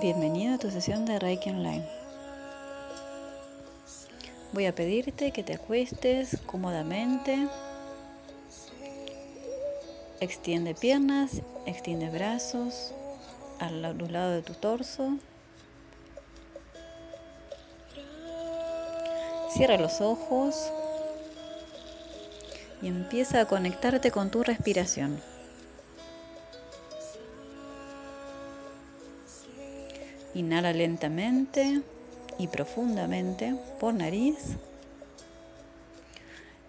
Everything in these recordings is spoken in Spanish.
Bienvenido a tu sesión de Reiki Online. Voy a pedirte que te acuestes cómodamente. Extiende piernas, extiende brazos al lado de tu torso. Cierra los ojos y empieza a conectarte con tu respiración. Inhala lentamente y profundamente por nariz.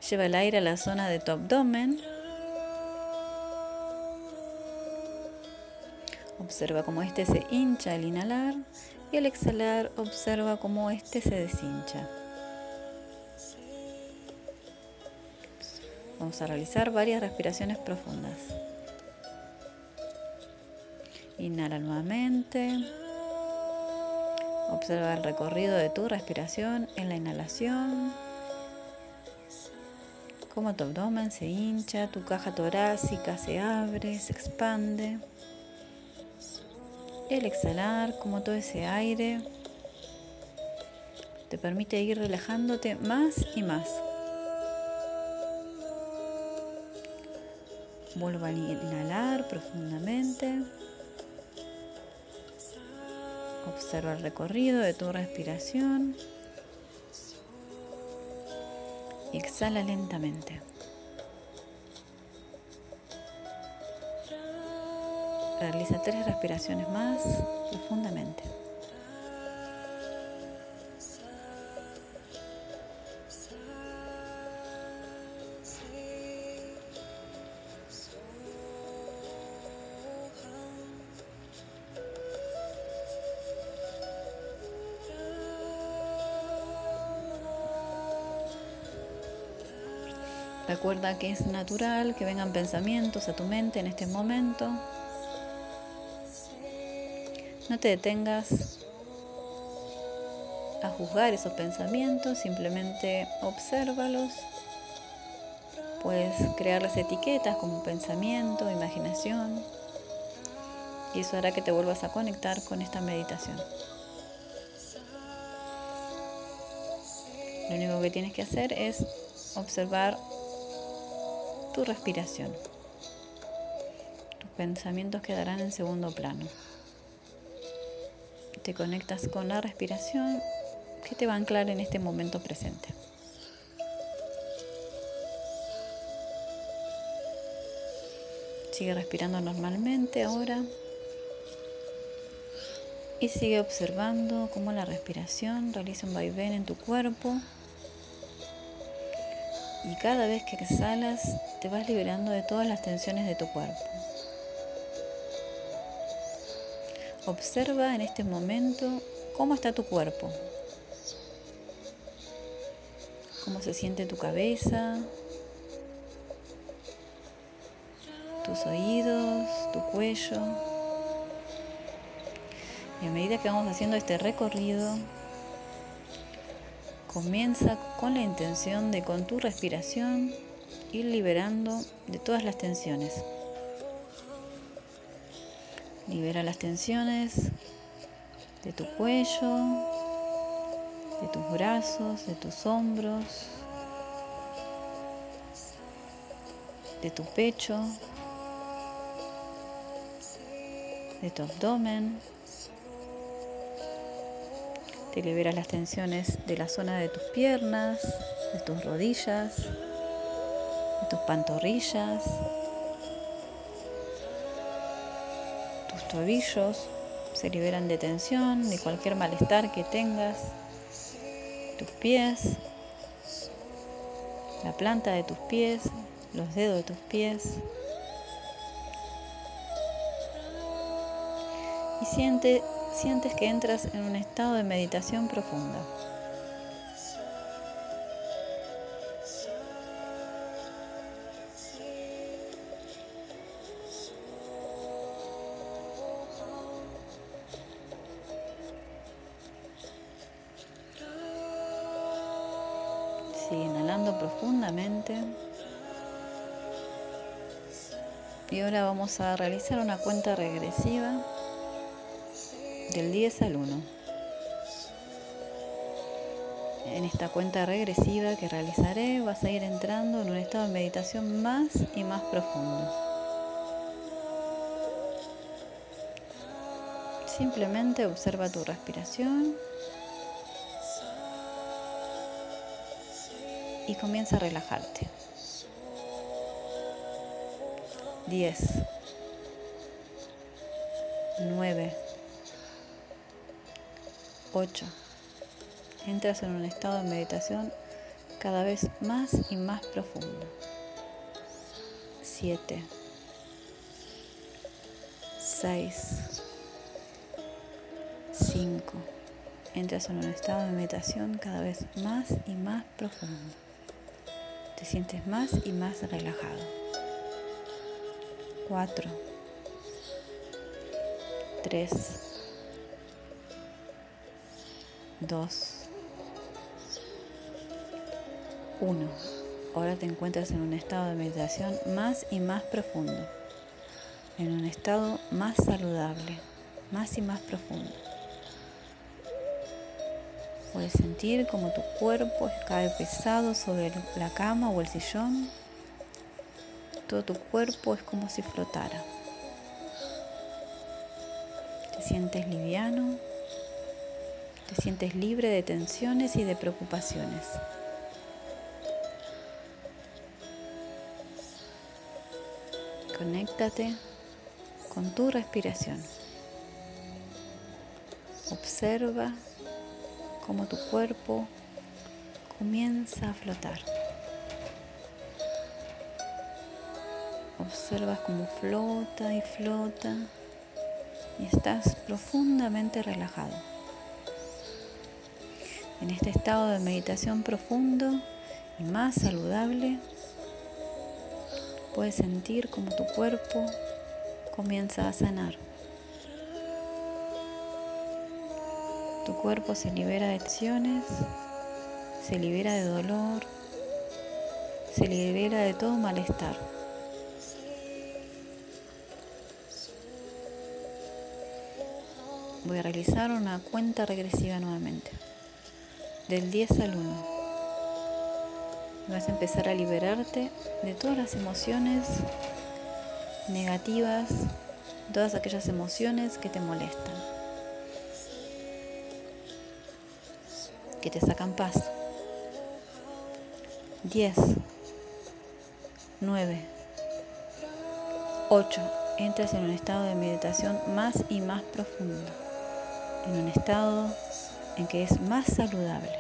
Lleva el aire a la zona de tu abdomen. Observa cómo este se hincha al inhalar y al exhalar observa cómo este se deshincha. Vamos a realizar varias respiraciones profundas. Inhala nuevamente. Observa el recorrido de tu respiración en la inhalación, cómo tu abdomen se hincha, tu caja torácica se abre, se expande. El exhalar, como todo ese aire te permite ir relajándote más y más. Vuelvo a inhalar profundamente. Observa el recorrido de tu respiración. exhala lentamente. Realiza tres respiraciones más profundamente. Recuerda que es natural que vengan pensamientos a tu mente en este momento. No te detengas a juzgar esos pensamientos, simplemente obsérvalos. Puedes crearles etiquetas como pensamiento, imaginación, y eso hará que te vuelvas a conectar con esta meditación. Lo único que tienes que hacer es observar tu respiración. Tus pensamientos quedarán en segundo plano. Te conectas con la respiración que te va a anclar en este momento presente. Sigue respirando normalmente ahora y sigue observando cómo la respiración realiza un vaivén en tu cuerpo y cada vez que exhalas te vas liberando de todas las tensiones de tu cuerpo. Observa en este momento cómo está tu cuerpo, cómo se siente tu cabeza, tus oídos, tu cuello. Y a medida que vamos haciendo este recorrido, Comienza con la intención de con tu respiración ir liberando de todas las tensiones. Libera las tensiones de tu cuello, de tus brazos, de tus hombros, de tu pecho, de tu abdomen. Te liberas las tensiones de la zona de tus piernas, de tus rodillas, de tus pantorrillas, tus tobillos se liberan de tensión, de cualquier malestar que tengas, tus pies, la planta de tus pies, los dedos de tus pies. Y siente sientes que entras en un estado de meditación profunda. Sigue inhalando profundamente. Y ahora vamos a realizar una cuenta regresiva del 10 al 1. En esta cuenta regresiva que realizaré vas a ir entrando en un estado de meditación más y más profundo. Simplemente observa tu respiración y comienza a relajarte. 10, 9, 8. Entras en un estado de meditación cada vez más y más profundo. 7, 6, 5. Entras en un estado de meditación cada vez más y más profundo. Te sientes más y más relajado. 4, 3, 2, 1. Ahora te encuentras en un estado de meditación más y más profundo, en un estado más saludable, más y más profundo. Puedes sentir como tu cuerpo cae pesado sobre la cama o el sillón todo tu cuerpo es como si flotara. Te sientes liviano, te sientes libre de tensiones y de preocupaciones. Conéctate con tu respiración. Observa cómo tu cuerpo comienza a flotar. Observas cómo flota y flota y estás profundamente relajado. En este estado de meditación profundo y más saludable, puedes sentir como tu cuerpo comienza a sanar. Tu cuerpo se libera de acciones, se libera de dolor, se libera de todo malestar. voy a realizar una cuenta regresiva nuevamente, del 10 al 1. Vas a empezar a liberarte de todas las emociones negativas, todas aquellas emociones que te molestan, que te sacan paz. 10, 9, 8. Entras en un estado de meditación más y más profundo en un estado en que es más saludable.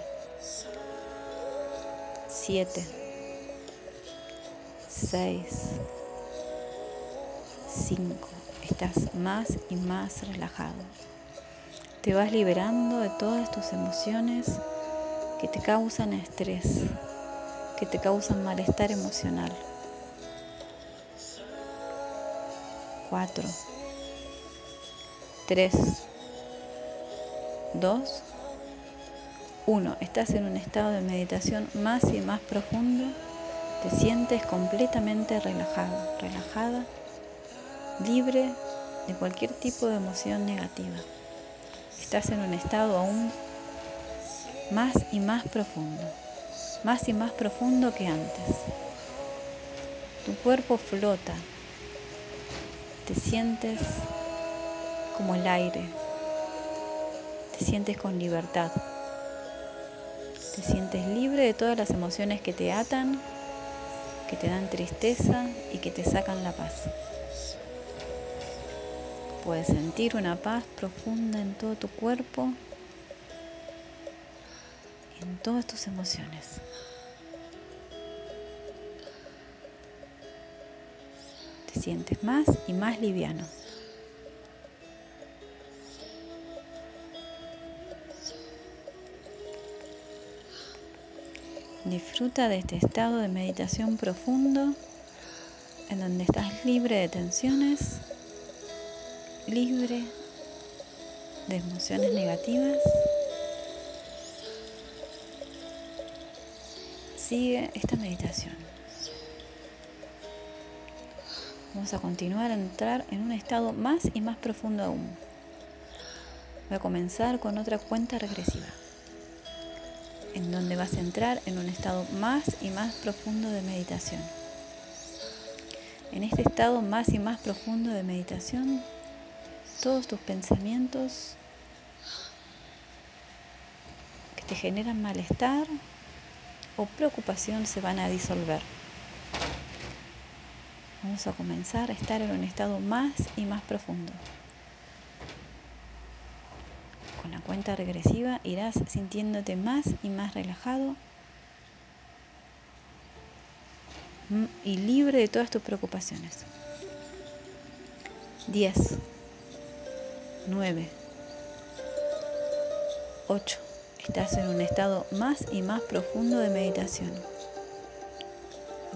7, 6, 5. Estás más y más relajado. Te vas liberando de todas tus emociones que te causan estrés, que te causan malestar emocional. 4, 3, 2, 1. Estás en un estado de meditación más y más profundo. Te sientes completamente relajado, relajada, libre de cualquier tipo de emoción negativa. Estás en un estado aún más y más profundo, más y más profundo que antes. Tu cuerpo flota, te sientes como el aire, te sientes con libertad. Te sientes libre de todas las emociones que te atan, que te dan tristeza y que te sacan la paz. Puedes sentir una paz profunda en todo tu cuerpo en todas tus emociones. Te sientes más y más liviano. Disfruta de este estado de meditación profundo en donde estás libre de tensiones, libre de emociones negativas. Sigue esta meditación. Vamos a continuar a entrar en un estado más y más profundo aún. Voy a comenzar con otra cuenta regresiva, en donde vas a entrar en un estado más y más profundo de meditación. En este estado más y más profundo de meditación, todos tus pensamientos que te generan malestar o preocupación se van a disolver. Vamos a comenzar a estar en un estado más y más profundo. Con la cuenta regresiva irás sintiéndote más y más relajado y libre de todas tus preocupaciones. 10, 9, 8. Estás en un estado más y más profundo de meditación,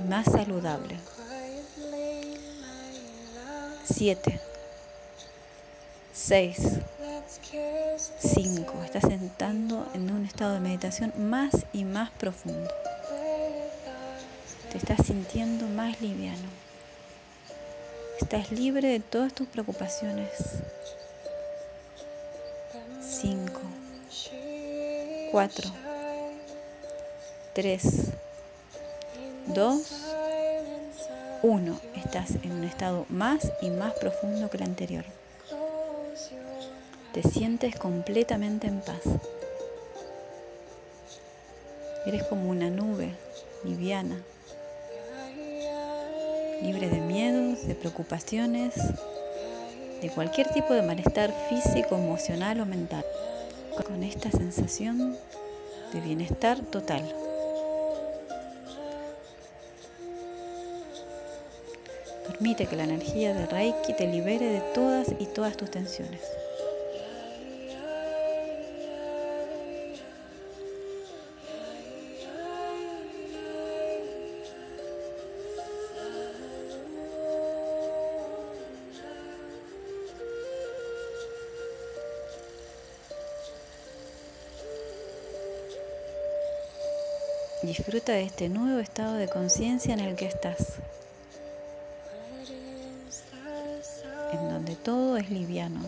más saludable. 7, 6, 5. Estás sentando en un estado de meditación más y más profundo. Te estás sintiendo más liviano. Estás libre de todas tus preocupaciones. 5, 4, 3, 2, 1. Estás en un estado más y más profundo que el anterior. Te sientes completamente en paz. Eres como una nube liviana, libre de miedos, de preocupaciones, de cualquier tipo de malestar físico, emocional o mental. Con esta sensación de bienestar total. Permite que la energía de Reiki te libere de todas y todas tus tensiones. Disfruta de este nuevo estado de conciencia en el que estás, en donde todo es liviano,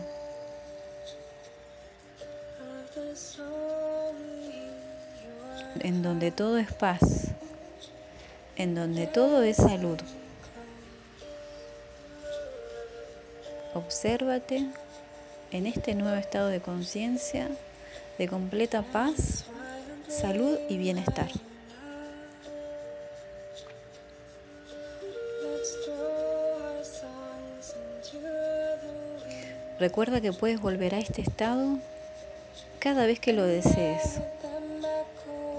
en donde todo es paz, en donde todo es salud. Obsérvate en este nuevo estado de conciencia de completa paz, salud y bienestar. Recuerda que puedes volver a este estado cada vez que lo desees.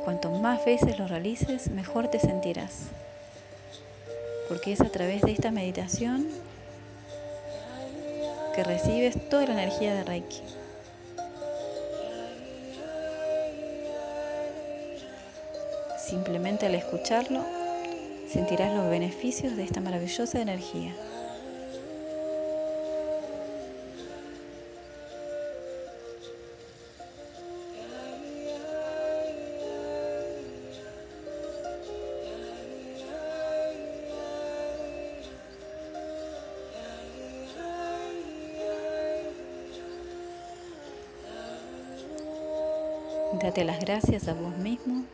Cuanto más veces lo realices, mejor te sentirás. Porque es a través de esta meditación que recibes toda la energía de Reiki. Simplemente al escucharlo, sentirás los beneficios de esta maravillosa energía. Date las gracias a vos mismo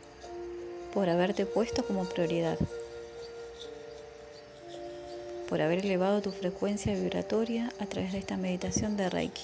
por haberte puesto como prioridad, por haber elevado tu frecuencia vibratoria a través de esta meditación de Reiki.